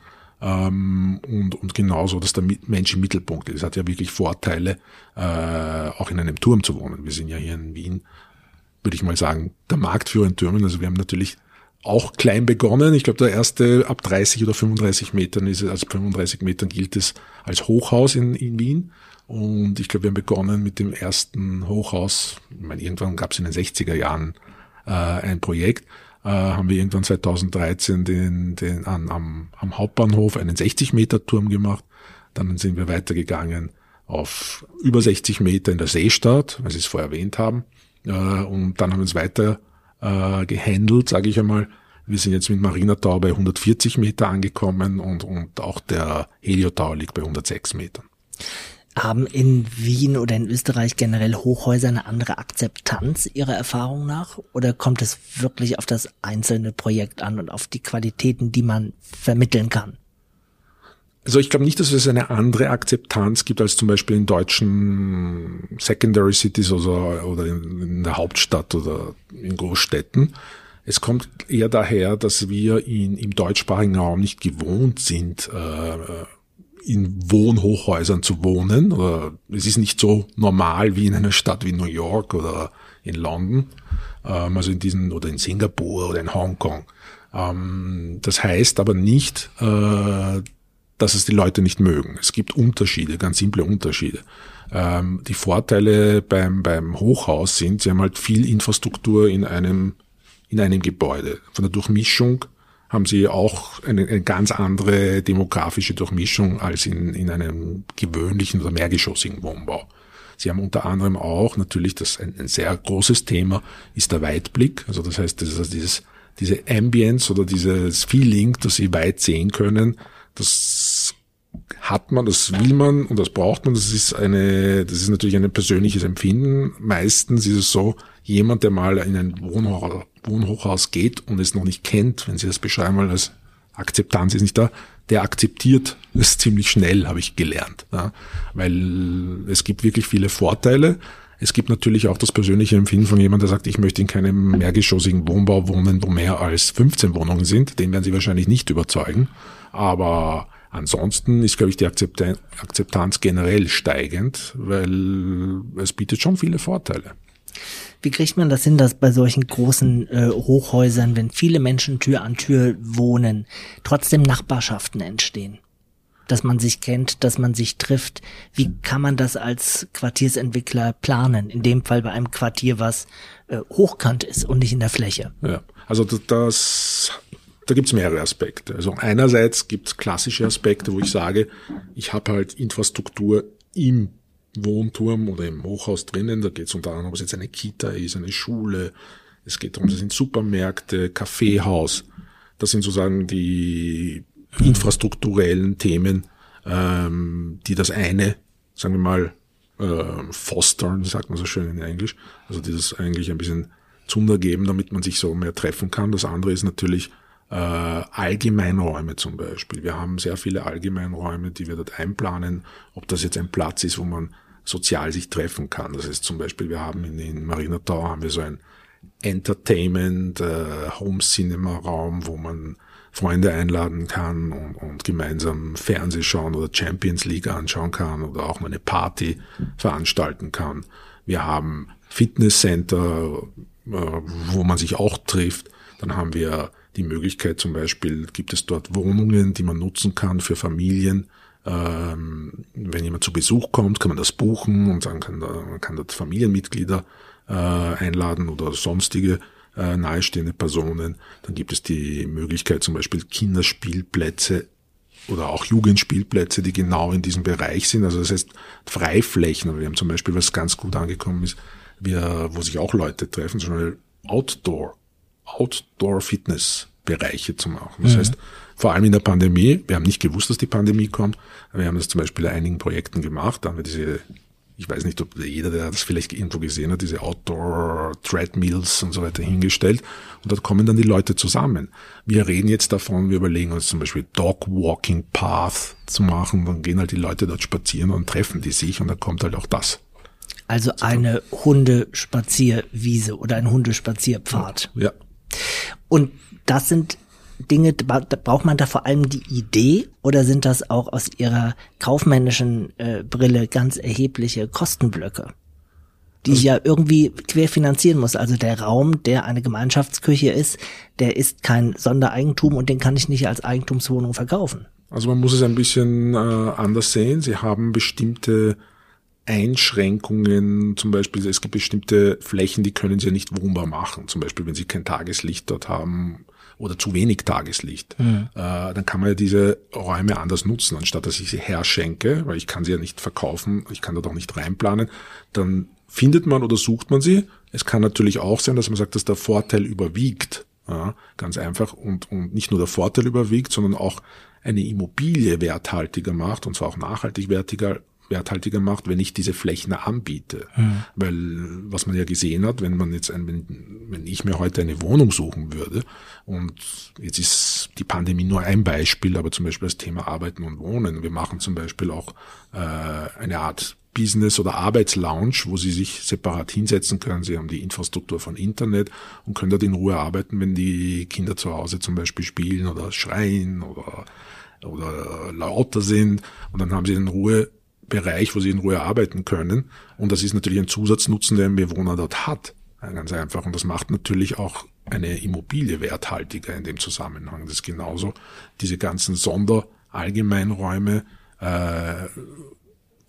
ähm, und, und genauso, dass der Mensch im Mittelpunkt ist. Es hat ja wirklich Vorteile, äh, auch in einem Turm zu wohnen. Wir sind ja hier in Wien, würde ich mal sagen, der Marktführer in Türmen. Also wir haben natürlich auch klein begonnen. Ich glaube, der erste ab 30 oder 35 Metern ist es, also 35 Metern gilt es als Hochhaus in, in Wien. Und ich glaube, wir haben begonnen mit dem ersten Hochhaus. Ich meine, irgendwann gab es in den 60er Jahren äh, ein Projekt äh, haben wir irgendwann 2013 den, den, an, am, am Hauptbahnhof einen 60 Meter Turm gemacht. Dann sind wir weitergegangen auf über 60 Meter in der Seestadt, weil Sie es vorher erwähnt haben. Äh, und dann haben wir uns weiter äh, gehandelt, sage ich einmal. Wir sind jetzt mit Marina Tower bei 140 Meter angekommen und, und auch der Helio Tower liegt bei 106 Metern. Haben in Wien oder in Österreich generell Hochhäuser eine andere Akzeptanz Ihrer Erfahrung nach? Oder kommt es wirklich auf das einzelne Projekt an und auf die Qualitäten, die man vermitteln kann? Also ich glaube nicht, dass es eine andere Akzeptanz gibt als zum Beispiel in deutschen Secondary Cities oder, oder in, der Hauptstadt oder in Großstädten. Es kommt eher daher, dass wir in, im deutschsprachigen Raum nicht gewohnt sind, äh, in Wohnhochhäusern zu wohnen. Oder es ist nicht so normal wie in einer Stadt wie New York oder in London, ähm, also in diesen oder in Singapur oder in Hongkong. Ähm, das heißt aber nicht, äh, dass es die Leute nicht mögen. Es gibt Unterschiede, ganz simple Unterschiede. Ähm, die Vorteile beim, beim Hochhaus sind, sie haben halt viel Infrastruktur in einem, in einem Gebäude. Von der Durchmischung haben sie auch eine, eine ganz andere demografische Durchmischung als in, in einem gewöhnlichen oder mehrgeschossigen Wohnbau. Sie haben unter anderem auch natürlich das ein, ein sehr großes Thema ist der Weitblick. Also das heißt, das ist also dieses, diese Ambience oder dieses Feeling, dass sie weit sehen können, das hat man, das will man und das braucht man. Das ist eine, das ist natürlich ein persönliches Empfinden. Meistens ist es so, jemand, der mal in ein Wohnhaus, Wohnhochhaus geht und es noch nicht kennt, wenn Sie das beschreiben, weil das Akzeptanz ist nicht da, der akzeptiert es [laughs] ziemlich schnell, habe ich gelernt. Ja? Weil es gibt wirklich viele Vorteile. Es gibt natürlich auch das persönliche Empfinden von jemandem, der sagt, ich möchte in keinem mehrgeschossigen Wohnbau wohnen, wo mehr als 15 Wohnungen sind. Den werden Sie wahrscheinlich nicht überzeugen. Aber ansonsten ist, glaube ich, die Akzeptanz generell steigend, weil es bietet schon viele Vorteile. Wie kriegt man das hin, dass bei solchen großen äh, Hochhäusern, wenn viele Menschen Tür an Tür wohnen, trotzdem Nachbarschaften entstehen? Dass man sich kennt, dass man sich trifft. Wie kann man das als Quartiersentwickler planen? In dem Fall bei einem Quartier, was äh, hochkant ist und nicht in der Fläche. Ja, also das, da gibt's mehrere Aspekte. Also einerseits gibt's klassische Aspekte, wo ich sage, ich habe halt Infrastruktur im Wohnturm oder im Hochhaus drinnen. Da geht es unter anderem, ob es jetzt eine Kita ist, eine Schule. Es geht darum, das sind Supermärkte, Kaffeehaus. Das sind sozusagen die infrastrukturellen Themen, ähm, die das eine, sagen wir mal, äh, fostern, sagt man so schön in Englisch. Also die das eigentlich ein bisschen Zunder geben, damit man sich so mehr treffen kann. Das andere ist natürlich äh, Allgemeinräume zum Beispiel. Wir haben sehr viele Allgemeinräume, die wir dort einplanen. Ob das jetzt ein Platz ist, wo man sozial sich treffen kann. Das ist zum Beispiel, wir haben in, in Marinatau haben wir so ein Entertainment, äh, Home Cinema Raum, wo man Freunde einladen kann und, und gemeinsam Fernseh schauen oder Champions League anschauen kann oder auch mal eine Party veranstalten kann. Wir haben Fitnesscenter, äh, wo man sich auch trifft. Dann haben wir die Möglichkeit zum Beispiel, gibt es dort Wohnungen, die man nutzen kann für Familien, ähm, wenn jemand zu Besuch kommt, kann man das buchen und dann kann, man kann dort Familienmitglieder äh, einladen oder sonstige äh, nahestehende Personen. Dann gibt es die Möglichkeit zum Beispiel Kinderspielplätze oder auch Jugendspielplätze, die genau in diesem Bereich sind. Also das heißt Freiflächen. Aber wir haben zum Beispiel, was ganz gut angekommen ist, wir, wo sich auch Leute treffen, zum Beispiel Outdoor, Outdoor-Fitness-Bereiche zu machen. Das mhm. heißt, vor allem in der Pandemie. Wir haben nicht gewusst, dass die Pandemie kommt. Wir haben das zum Beispiel in einigen Projekten gemacht. Da haben wir diese, ich weiß nicht, ob jeder, der das vielleicht irgendwo gesehen hat, diese Outdoor-Treadmills und so weiter hingestellt. Und dort kommen dann die Leute zusammen. Wir reden jetzt davon, wir überlegen uns zum Beispiel Dog Walking Path zu machen. Dann gehen halt die Leute dort spazieren und treffen die sich und dann kommt halt auch das. Also eine Hundespazierwiese oder ein Hundespazierpfad. Ja. Und das sind Dinge, braucht man da vor allem die Idee oder sind das auch aus Ihrer kaufmännischen äh, Brille ganz erhebliche Kostenblöcke, die ich ja irgendwie querfinanzieren muss? Also der Raum, der eine Gemeinschaftsküche ist, der ist kein Sondereigentum und den kann ich nicht als Eigentumswohnung verkaufen. Also man muss es ein bisschen äh, anders sehen. Sie haben bestimmte Einschränkungen, zum Beispiel es gibt bestimmte Flächen, die können Sie ja nicht wohnbar machen. Zum Beispiel, wenn Sie kein Tageslicht dort haben oder zu wenig Tageslicht, mhm. äh, dann kann man ja diese Räume anders nutzen, anstatt dass ich sie herschenke, weil ich kann sie ja nicht verkaufen, ich kann dort auch nicht reinplanen, dann findet man oder sucht man sie. Es kann natürlich auch sein, dass man sagt, dass der Vorteil überwiegt. Ja, ganz einfach und, und nicht nur der Vorteil überwiegt, sondern auch eine Immobilie werthaltiger macht und zwar auch nachhaltig wertiger, werthaltiger macht, wenn ich diese Flächen anbiete. Mhm. Weil was man ja gesehen hat, wenn man jetzt ein, wenn, wenn ich mir heute eine Wohnung suchen würde und jetzt ist die Pandemie nur ein Beispiel, aber zum Beispiel das Thema Arbeiten und Wohnen. Wir machen zum Beispiel auch äh, eine Art Business- oder Arbeitslounge, wo Sie sich separat hinsetzen können. Sie haben die Infrastruktur von Internet und können dort in Ruhe arbeiten, wenn die Kinder zu Hause zum Beispiel spielen oder schreien oder, oder lauter sind. Und dann haben Sie in Ruhe Bereich, wo sie in Ruhe arbeiten können. Und das ist natürlich ein Zusatznutzen, den ein Bewohner dort hat. Ganz einfach. Und das macht natürlich auch eine Immobilie werthaltiger in dem Zusammenhang. Das ist genauso diese ganzen Sonderallgemeinräume äh,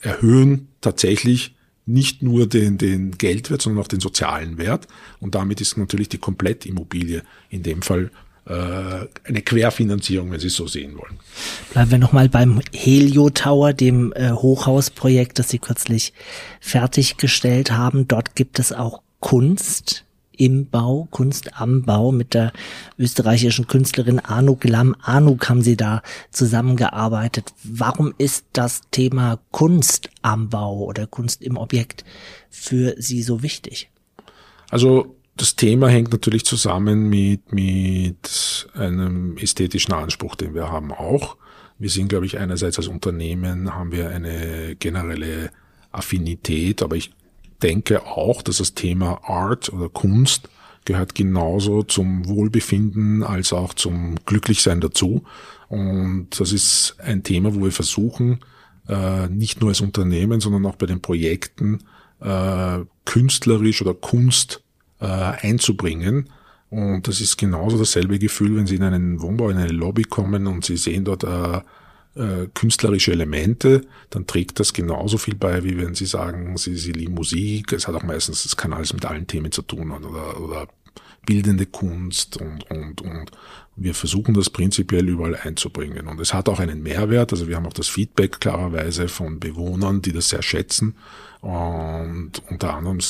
erhöhen tatsächlich nicht nur den, den Geldwert, sondern auch den sozialen Wert. Und damit ist natürlich die Komplettimmobilie in dem Fall eine Querfinanzierung, wenn Sie es so sehen wollen. Bleiben wir nochmal beim Helio Tower, dem äh, Hochhausprojekt, das Sie kürzlich fertiggestellt haben. Dort gibt es auch Kunst im Bau, Kunst am Bau mit der österreichischen Künstlerin Anuk Lam. Anuk haben Sie da zusammengearbeitet. Warum ist das Thema Kunst am Bau oder Kunst im Objekt für Sie so wichtig? Also das Thema hängt natürlich zusammen mit, mit einem ästhetischen Anspruch, den wir haben auch. Wir sind, glaube ich, einerseits als Unternehmen haben wir eine generelle Affinität, aber ich denke auch, dass das Thema Art oder Kunst gehört genauso zum Wohlbefinden als auch zum Glücklichsein dazu. Und das ist ein Thema, wo wir versuchen, äh, nicht nur als Unternehmen, sondern auch bei den Projekten äh, künstlerisch oder Kunst äh, einzubringen. Und das ist genauso dasselbe Gefühl, wenn Sie in einen Wohnbau, in eine Lobby kommen und Sie sehen dort äh, äh, künstlerische Elemente, dann trägt das genauso viel bei, wie wenn Sie sagen, Sie, Sie lieben Musik. Es hat auch meistens, es kann alles mit allen Themen zu tun oder, oder bildende Kunst und, und, und wir versuchen das prinzipiell überall einzubringen. Und es hat auch einen Mehrwert, also wir haben auch das Feedback klarerweise von Bewohnern, die das sehr schätzen und unter anderem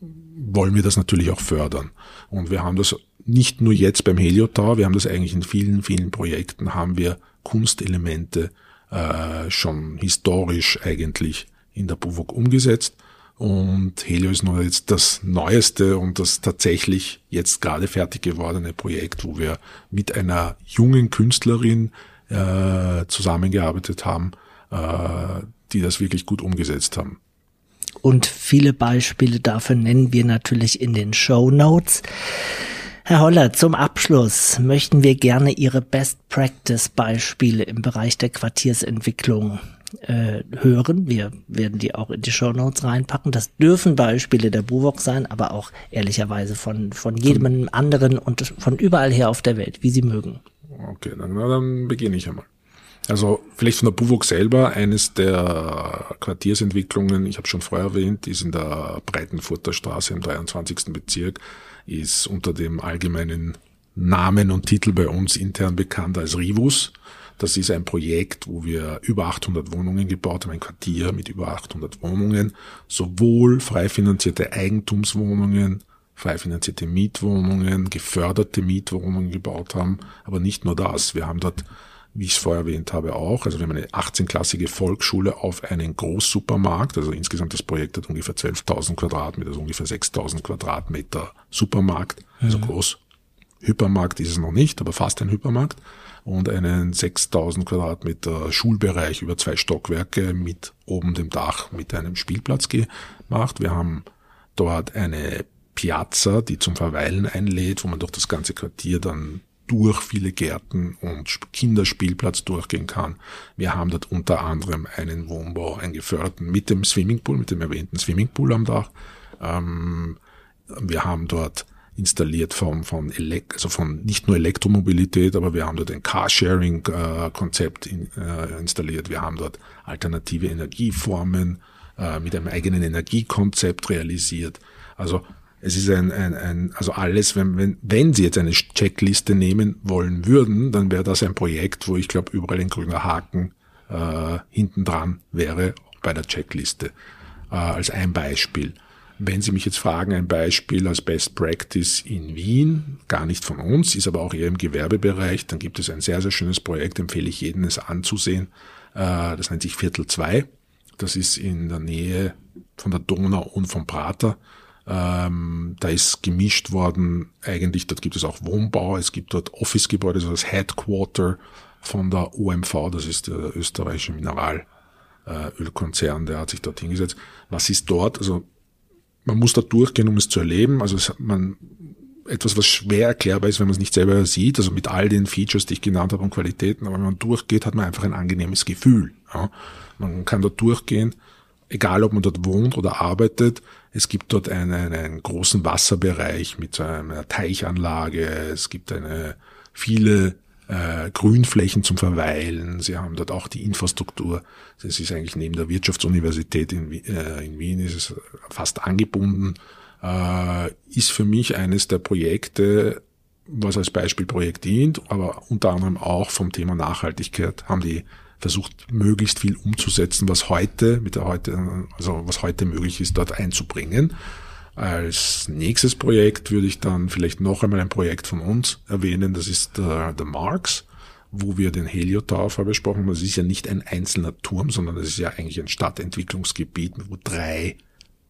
wollen wir das natürlich auch fördern. Und wir haben das nicht nur jetzt beim Heliotower, wir haben das eigentlich in vielen, vielen Projekten, haben wir Kunstelemente äh, schon historisch eigentlich in der BUWOG umgesetzt. Und Helio ist nur jetzt das neueste und das tatsächlich jetzt gerade fertig gewordene Projekt, wo wir mit einer jungen Künstlerin äh, zusammengearbeitet haben, äh, die das wirklich gut umgesetzt haben. Und viele Beispiele dafür nennen wir natürlich in den Show Notes. Herr Holler, zum Abschluss möchten wir gerne Ihre Best Practice Beispiele im Bereich der Quartiersentwicklung äh, hören. Wir werden die auch in die Show Notes reinpacken. Das dürfen Beispiele der Buwok sein, aber auch ehrlicherweise von, von jedem anderen und von überall her auf der Welt, wie Sie mögen. Okay, dann, dann beginne ich einmal. Also vielleicht von der Buwok selber, eines der Quartiersentwicklungen, ich habe schon vorher erwähnt, ist in der Breitenfurter Straße im 23. Bezirk, ist unter dem allgemeinen Namen und Titel bei uns intern bekannt als Rivus. Das ist ein Projekt, wo wir über 800 Wohnungen gebaut haben, ein Quartier mit über 800 Wohnungen, sowohl frei finanzierte Eigentumswohnungen, frei finanzierte Mietwohnungen, geförderte Mietwohnungen gebaut haben, aber nicht nur das. Wir haben dort, wie ich es vorher erwähnt habe, auch, also wir haben eine 18-klassige Volksschule auf einen Großsupermarkt, also insgesamt das Projekt hat ungefähr 12.000 Quadratmeter, also ungefähr 6.000 Quadratmeter Supermarkt, also mhm. groß. Hypermarkt ist es noch nicht, aber fast ein Hypermarkt und einen 6000 Quadratmeter Schulbereich über zwei Stockwerke mit oben dem Dach mit einem Spielplatz gemacht. Wir haben dort eine Piazza, die zum Verweilen einlädt, wo man durch das ganze Quartier dann durch viele Gärten und Kinderspielplatz durchgehen kann. Wir haben dort unter anderem einen Wohnbau, einen geförderten mit dem Swimmingpool, mit dem erwähnten Swimmingpool am Dach. Ähm, wir haben dort installiert von, von, Elek also von nicht nur Elektromobilität, aber wir haben dort ein Carsharing-Konzept in, äh, installiert. Wir haben dort alternative Energieformen äh, mit einem eigenen Energiekonzept realisiert. Also es ist ein, ein, ein also alles, wenn, wenn, wenn Sie jetzt eine Checkliste nehmen wollen würden, dann wäre das ein Projekt, wo ich glaube, überall ein grüner Haken äh, hinten dran wäre bei der Checkliste. Äh, als ein Beispiel. Wenn Sie mich jetzt fragen, ein Beispiel als Best Practice in Wien, gar nicht von uns, ist aber auch eher im Gewerbebereich, dann gibt es ein sehr, sehr schönes Projekt, empfehle ich jedem es anzusehen. Äh, das nennt sich Viertel 2. Das ist in der Nähe von der Donau und vom Prater. Ähm, da ist gemischt worden, eigentlich, dort gibt es auch Wohnbau, es gibt dort Office-Gebäude, also das Headquarter von der OMV, das ist der österreichische Mineralölkonzern, der hat sich dort hingesetzt. Was ist dort? Also man muss da durchgehen, um es zu erleben. Also es, man, etwas, was schwer erklärbar ist, wenn man es nicht selber sieht, also mit all den Features, die ich genannt habe und Qualitäten, aber wenn man durchgeht, hat man einfach ein angenehmes Gefühl. Ja. Man kann dort durchgehen, egal ob man dort wohnt oder arbeitet. Es gibt dort einen, einen großen Wasserbereich mit einer Teichanlage. Es gibt eine viele äh, Grünflächen zum Verweilen. Sie haben dort auch die Infrastruktur. Das ist eigentlich neben der Wirtschaftsuniversität in, äh, in Wien ist es fast angebunden. Äh, ist für mich eines der Projekte, was als Beispielprojekt dient, aber unter anderem auch vom Thema Nachhaltigkeit haben die versucht, möglichst viel umzusetzen, was heute, mit der heute, also was heute möglich ist, dort einzubringen. Als nächstes Projekt würde ich dann vielleicht noch einmal ein Projekt von uns erwähnen, das ist der, der Marx, wo wir den Heliotower besprochen haben. Das ist ja nicht ein einzelner Turm, sondern das ist ja eigentlich ein Stadtentwicklungsgebiet, wo drei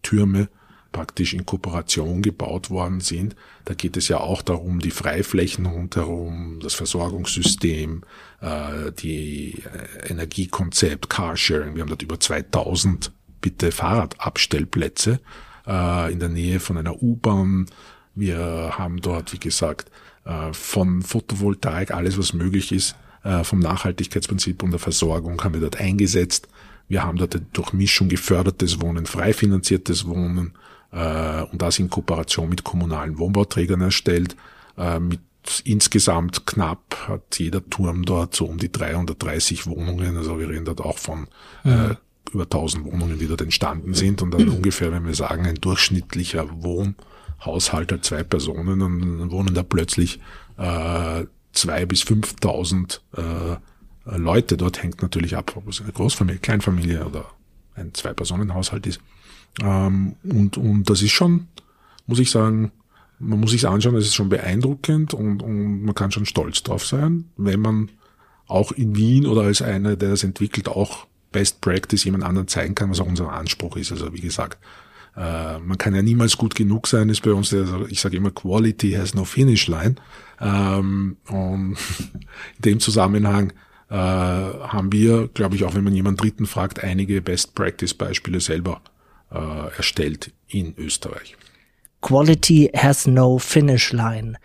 Türme praktisch in Kooperation gebaut worden sind. Da geht es ja auch darum, die Freiflächen rundherum, das Versorgungssystem, äh, die äh, Energiekonzept, Carsharing. Wir haben dort über 2000 bitte Fahrradabstellplätze äh, in der Nähe von einer U-Bahn. Wir haben dort, wie gesagt, äh, von Photovoltaik alles, was möglich ist, vom Nachhaltigkeitsprinzip und der Versorgung haben wir dort eingesetzt. Wir haben dort durch Mischung gefördertes Wohnen, frei finanziertes Wohnen und das in Kooperation mit kommunalen Wohnbauträgern erstellt. Mit insgesamt knapp hat jeder Turm dort so um die 330 Wohnungen. Also wir reden dort auch von äh, über 1000 Wohnungen, die dort entstanden sind. Und dann [clears throat] ungefähr, wenn wir sagen, ein durchschnittlicher Wohnhaushalt hat zwei Personen, dann wohnen da plötzlich äh, zwei bis 5.000 äh, Leute. Dort hängt natürlich ab, ob es eine Großfamilie, Kleinfamilie oder ein Zwei-Personen-Haushalt ist. Ähm, und, und das ist schon, muss ich sagen, man muss sich anschauen, das ist schon beeindruckend und, und man kann schon stolz drauf sein, wenn man auch in Wien oder als einer, der das entwickelt, auch Best Practice jemand anderen zeigen kann, was auch unser Anspruch ist. Also wie gesagt, äh, man kann ja niemals gut genug sein, ist bei uns, also ich sage immer, Quality has no finish line. Ähm, und [laughs] in dem Zusammenhang äh, haben wir, glaube ich, auch wenn man jemanden Dritten fragt, einige Best Practice Beispiele selber äh, erstellt in Österreich. Quality has no finish line.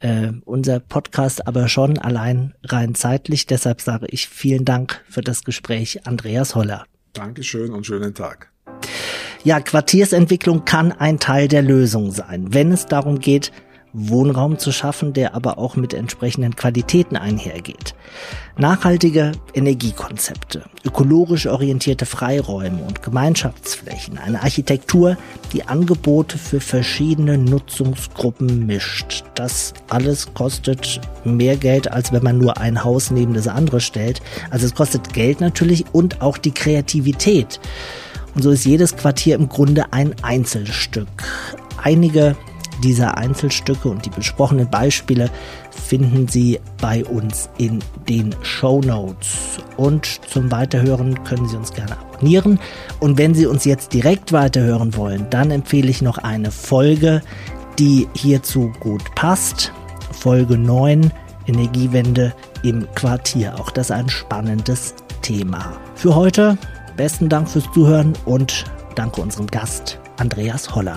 Äh, unser Podcast aber schon allein rein zeitlich. Deshalb sage ich vielen Dank für das Gespräch, Andreas Holler. Dankeschön und schönen Tag. Ja, Quartiersentwicklung kann ein Teil der Lösung sein, wenn es darum geht, Wohnraum zu schaffen, der aber auch mit entsprechenden Qualitäten einhergeht. Nachhaltige Energiekonzepte, ökologisch orientierte Freiräume und Gemeinschaftsflächen, eine Architektur, die Angebote für verschiedene Nutzungsgruppen mischt. Das alles kostet mehr Geld, als wenn man nur ein Haus neben das andere stellt. Also es kostet Geld natürlich und auch die Kreativität. Und so ist jedes Quartier im Grunde ein Einzelstück. Einige dieser Einzelstücke und die besprochenen Beispiele finden Sie bei uns in den Show Notes. Und zum Weiterhören können Sie uns gerne abonnieren. Und wenn Sie uns jetzt direkt weiterhören wollen, dann empfehle ich noch eine Folge, die hierzu gut passt. Folge 9, Energiewende im Quartier. Auch das ein spannendes Thema. Für heute besten Dank fürs Zuhören und danke unserem Gast Andreas Holler.